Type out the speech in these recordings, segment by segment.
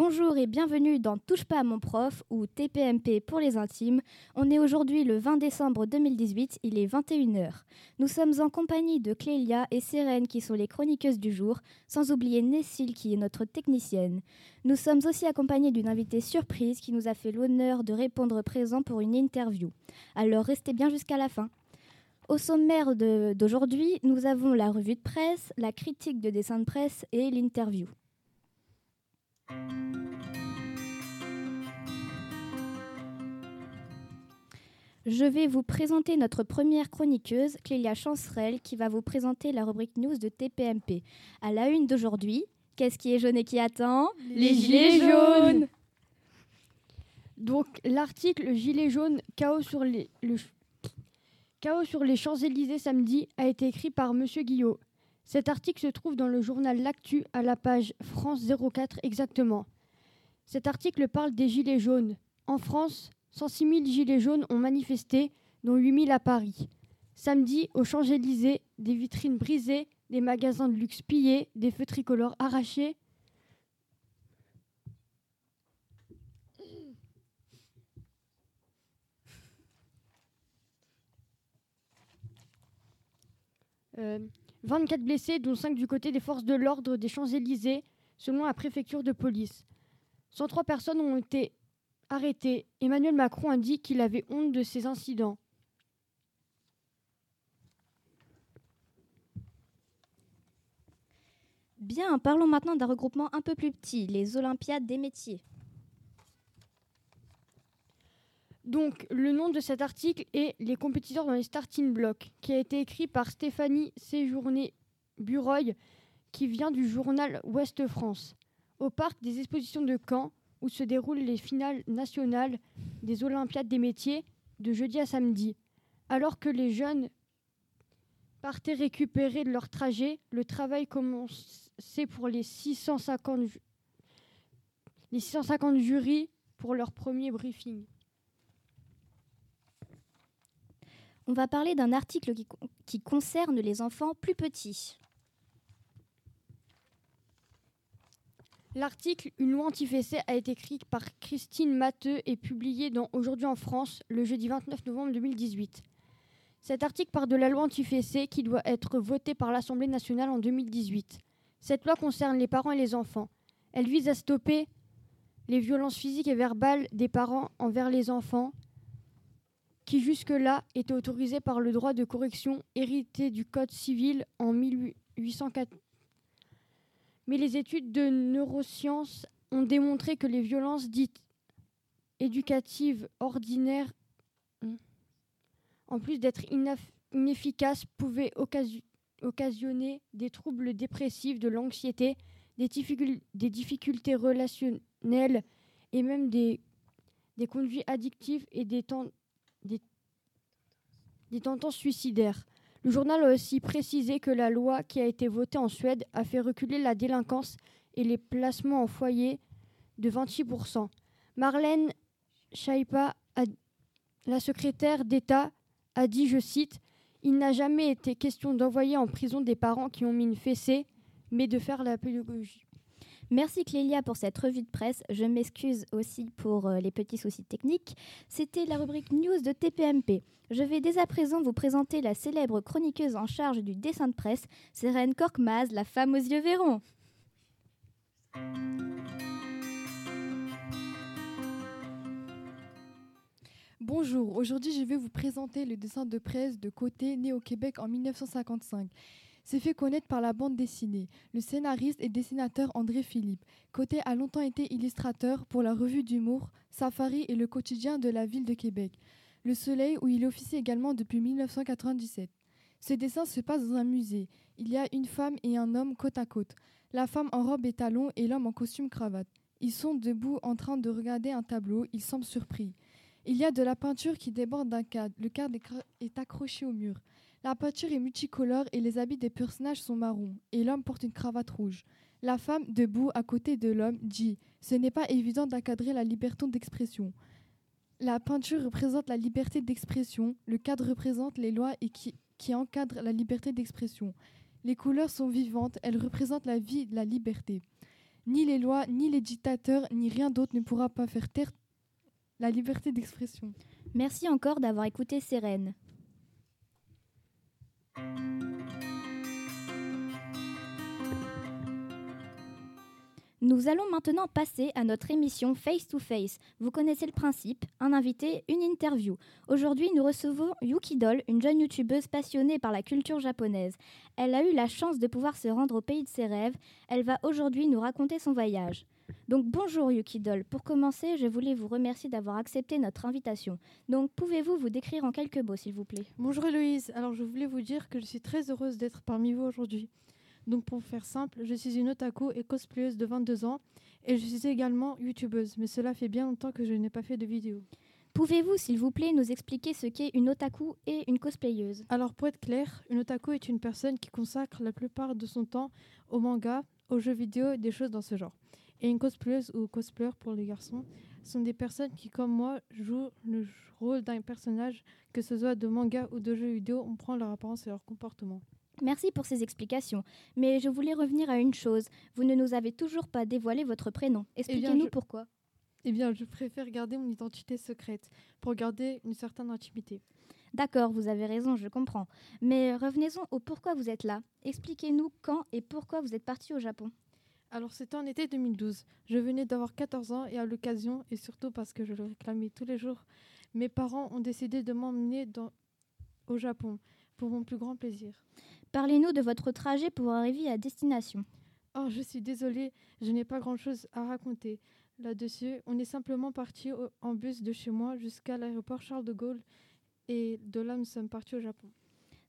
Bonjour et bienvenue dans Touche pas à mon prof ou TPMP pour les intimes. On est aujourd'hui le 20 décembre 2018, il est 21h. Nous sommes en compagnie de Clélia et Sérène qui sont les chroniqueuses du jour, sans oublier Nessil qui est notre technicienne. Nous sommes aussi accompagnés d'une invitée surprise qui nous a fait l'honneur de répondre présent pour une interview. Alors restez bien jusqu'à la fin. Au sommaire d'aujourd'hui, nous avons la revue de presse, la critique de dessin de presse et l'interview. Je vais vous présenter notre première chroniqueuse, Clélia Chancerelle, qui va vous présenter la rubrique news de TPMP. À la une d'aujourd'hui, qu'est-ce qui est jaune et qui attend? Les gilets jaunes Donc l'article Gilets jaunes, chaos sur les, chaos sur les Champs-Élysées samedi a été écrit par Monsieur Guillot. Cet article se trouve dans le journal L'Actu à la page France 04 exactement. Cet article parle des gilets jaunes. En France, 106 000 gilets jaunes ont manifesté, dont 8 000 à Paris. Samedi, aux Champs-Élysées, des vitrines brisées, des magasins de luxe pillés, des feux tricolores arrachés. 24 blessés, dont 5 du côté des forces de l'ordre des Champs-Élysées, selon la préfecture de police. 103 personnes ont été arrêté, Emmanuel Macron a dit qu'il avait honte de ces incidents. Bien, parlons maintenant d'un regroupement un peu plus petit, les Olympiades des métiers. Donc, le nom de cet article est Les compétiteurs dans les starting blocks, qui a été écrit par Stéphanie Séjourné Bureuil, qui vient du journal Ouest France. Au parc des expositions de Caen, où se déroulent les finales nationales des Olympiades des métiers de jeudi à samedi. Alors que les jeunes partaient récupérer leur trajet, le travail commençait pour les 650, les 650 jurys pour leur premier briefing. On va parler d'un article qui, concerne les enfants plus petits. L'article Une loi anti-fessée a été écrit par Christine Matteux et publié dans Aujourd'hui en France le jeudi 29 novembre 2018. Cet article part de la loi anti-fessée qui doit être votée par l'Assemblée nationale en 2018. Cette loi concerne les parents et les enfants. Elle vise à stopper les violences physiques et verbales des parents envers les enfants qui jusque-là étaient autorisées par le droit de correction hérité du Code civil en 1804 mais les études de neurosciences ont démontré que les violences dites éducatives ordinaires, en plus d'être inefficaces, pouvaient occasionner des troubles dépressifs, de l'anxiété, des, difficultés relationnelles et même des, conduits addictifs et des, des tendances suicidaires. Le journal a aussi précisé que la loi qui a été votée en Suède a fait reculer la délinquance et les placements en foyer de 28%. Marlène Schaipa, la secrétaire d'État, a dit, je cite, Il n'a jamais été question d'envoyer en prison des parents qui ont mis une fessée, mais de faire la pédagogie. Merci Clélia pour cette revue de presse. Je m'excuse aussi pour euh, les petits soucis techniques. C'était la rubrique news de TPMP. Je vais dès à présent vous présenter la célèbre chroniqueuse en charge du dessin de presse, Sérène Korkmaz, la femme aux yeux verrons. Bonjour, aujourd'hui je vais vous présenter le dessin de presse de Côté né au Québec en 1955 s'est fait connaître par la bande dessinée. Le scénariste et dessinateur André Philippe. Côté a longtemps été illustrateur pour la revue d'humour Safari et le quotidien de la ville de Québec. Le Soleil où il officie également depuis 1997. Ce dessin se passe dans un musée. Il y a une femme et un homme côte à côte. La femme en robe et talons et l'homme en costume cravate. Ils sont debout en train de regarder un tableau. Ils semblent surpris. Il y a de la peinture qui déborde d'un cadre. Le cadre est accroché au mur. La peinture est multicolore et les habits des personnages sont marrons, et l'homme porte une cravate rouge. La femme, debout à côté de l'homme, dit Ce n'est pas évident d'encadrer la liberté d'expression. La peinture représente la liberté d'expression, le cadre représente les lois qui encadrent la liberté d'expression. Les couleurs sont vivantes, elles représentent la vie, la liberté. Ni les lois, ni les dictateurs, ni rien d'autre ne pourra pas faire taire la liberté d'expression. Merci encore d'avoir écouté Sérène. Nous allons maintenant passer à notre émission Face to Face. Vous connaissez le principe, un invité, une interview. Aujourd'hui, nous recevons Yuki Doll, une jeune youtubeuse passionnée par la culture japonaise. Elle a eu la chance de pouvoir se rendre au pays de ses rêves. Elle va aujourd'hui nous raconter son voyage. Donc bonjour Yuki Doll. Pour commencer, je voulais vous remercier d'avoir accepté notre invitation. Donc pouvez-vous vous décrire en quelques mots, s'il vous plaît? Bonjour Héloïse. Alors je voulais vous dire que je suis très heureuse d'être parmi vous aujourd'hui. Donc pour faire simple, je suis une otaku et cosplayeuse de 22 ans et je suis également youtubeuse, mais cela fait bien longtemps que je n'ai pas fait de vidéo. Pouvez-vous, s'il vous plaît, nous expliquer ce qu'est une otaku et une cosplayeuse? Alors pour être clair, une otaku est une personne qui consacre la plupart de son temps au manga, aux jeux vidéo et des choses dans ce genre. Et une cosplayeuse ou cosplayer pour les garçons sont des personnes qui, comme moi, jouent le rôle d'un personnage, que ce soit de manga ou de jeux vidéo, on prend leur apparence et leur comportement. Merci pour ces explications. Mais je voulais revenir à une chose. Vous ne nous avez toujours pas dévoilé votre prénom. Expliquez-nous je- pourquoi. Eh bien, je préfère garder mon identité secrète pour garder une certaine intimité. D'accord, vous avez raison, je comprends. Mais revenez-en au pourquoi vous êtes là. Expliquez-nous quand et pourquoi vous êtes parti au Japon. Alors c'était en été 2012. Je venais d'avoir 14 ans et à l'occasion, et surtout parce que je le réclamais tous les jours, mes parents ont décidé de m'emmener dans- au Japon pour mon plus grand plaisir. Parlez-nous de votre trajet pour arriver à destination. Oh, je suis désolée, je n'ai pas grand-chose à raconter. Là-dessus, on est simplement parti en bus de chez moi jusqu'à l'aéroport Charles de Gaulle et de là nous sommes partis au Japon.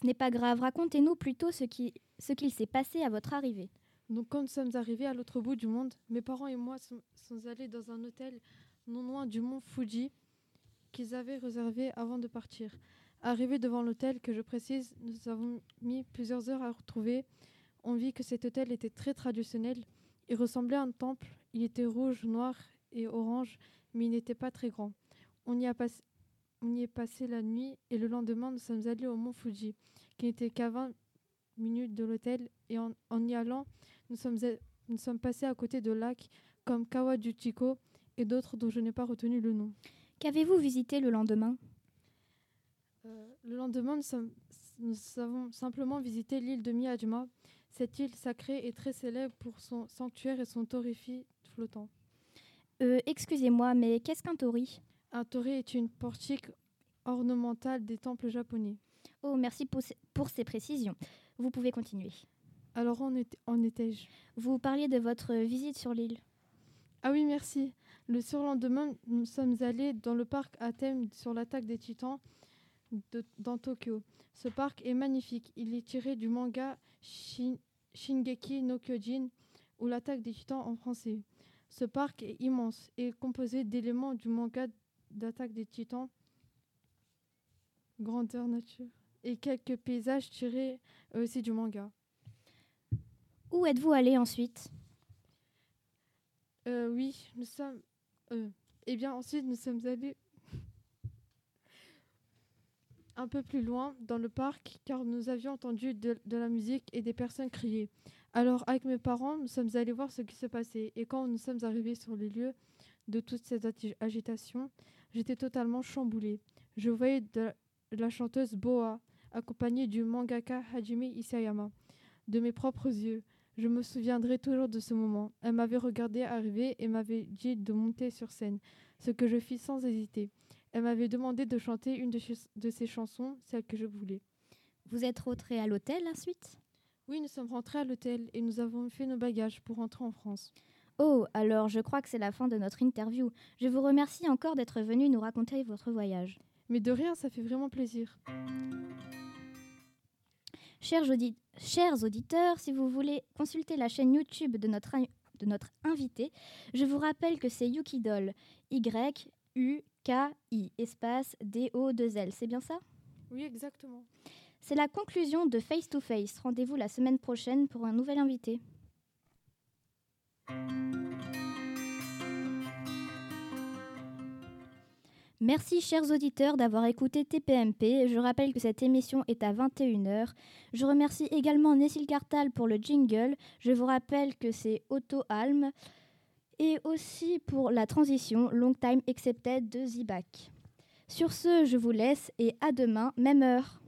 Ce n'est pas grave, racontez-nous plutôt ce qui- ce qu'il s'est passé à votre arrivée. Donc quand nous sommes arrivés à l'autre bout du monde, mes parents et moi sommes, allés dans un hôtel non loin du mont Fuji qu'ils avaient réservé avant de partir. Arrivés devant l'hôtel, que je précise, nous avons mis plusieurs heures à retrouver. On vit que cet hôtel était très traditionnel. Il ressemblait à un temple. Il était rouge, noir et orange, mais il n'était pas très grand. On y, a passé, on y est passé la nuit et le lendemain, nous sommes allés au mont Fuji, qui n'était qu'à 20 minutes de l'hôtel. Et en y allant, nous sommes, a- nous sommes passés à côté de lacs comme Kawajuchiko et d'autres dont je n'ai pas retenu le nom. Qu'avez-vous visité le lendemain? Euh, le lendemain, nous, sommes- nous avons simplement visité l'île de Miyajima. Cette île sacrée est très célèbre pour son sanctuaire et son torifi flottant. Euh, excusez-moi, mais qu'est-ce qu'un tori Un tori est une portique ornementale des temples japonais. Oh, merci pour ces précisions. Vous pouvez continuer. Alors en, était- en étais-je? Vous parliez de votre visite sur l'île. Ah oui, merci. Le surlendemain, nous sommes allés dans le parc à thème sur l'attaque des titans de- dans Tokyo. Ce parc est magnifique. Il est tiré du manga Shin- Shingeki no Kyojin ou l'attaque des titans en français. Ce parc est immense et est composé d'éléments du manga d'attaque des titans, grandeur nature, et quelques paysages tirés euh, aussi du manga. Où êtes-vous allé ensuite? Euh, oui, nous sommes. Euh, eh bien, ensuite, nous sommes allés un peu plus loin dans le parc car nous avions entendu de, la musique et des personnes crier. Alors, avec mes parents, nous sommes allés voir ce qui se passait. Et quand nous sommes arrivés sur les lieux de toute cette agi- agitation, j'étais totalement chamboulée. Je voyais la chanteuse Boa, accompagnée du mangaka Hajime Isayama, de mes propres yeux. Je me souviendrai toujours de ce moment. Elle m'avait regardé arriver et m'avait dit de monter sur scène, ce que je fis sans hésiter. Elle m'avait demandé de chanter une de, ch- de ses chansons, celle que je voulais. Vous êtes rentré à l'hôtel ensuite? Oui, nous sommes rentrés à l'hôtel et nous avons fait nos bagages pour rentrer en France. Oh, alors je crois que c'est la fin de notre interview. Je vous remercie encore d'être venu nous raconter votre voyage. Mais de rien, ça fait vraiment plaisir. Chers, audi- chers auditeurs, si vous voulez consulter la chaîne YouTube de notre, de notre invité, je vous rappelle que c'est Yukidol. Y-U-K-I, espace D-O-2-L. C'est bien ça? Oui, exactement. C'est la conclusion de Face to Face. Rendez-vous la semaine prochaine pour un nouvel invité. Merci chers auditeurs d'avoir écouté TPMP. Je rappelle que cette émission est à 21h. Je remercie également Nessil Cartal pour le jingle. Je vous rappelle que c'est Otto Alm. Et aussi pour la transition Long Time Accepted de Zibac. Sur ce, je vous laisse et à demain, même heure.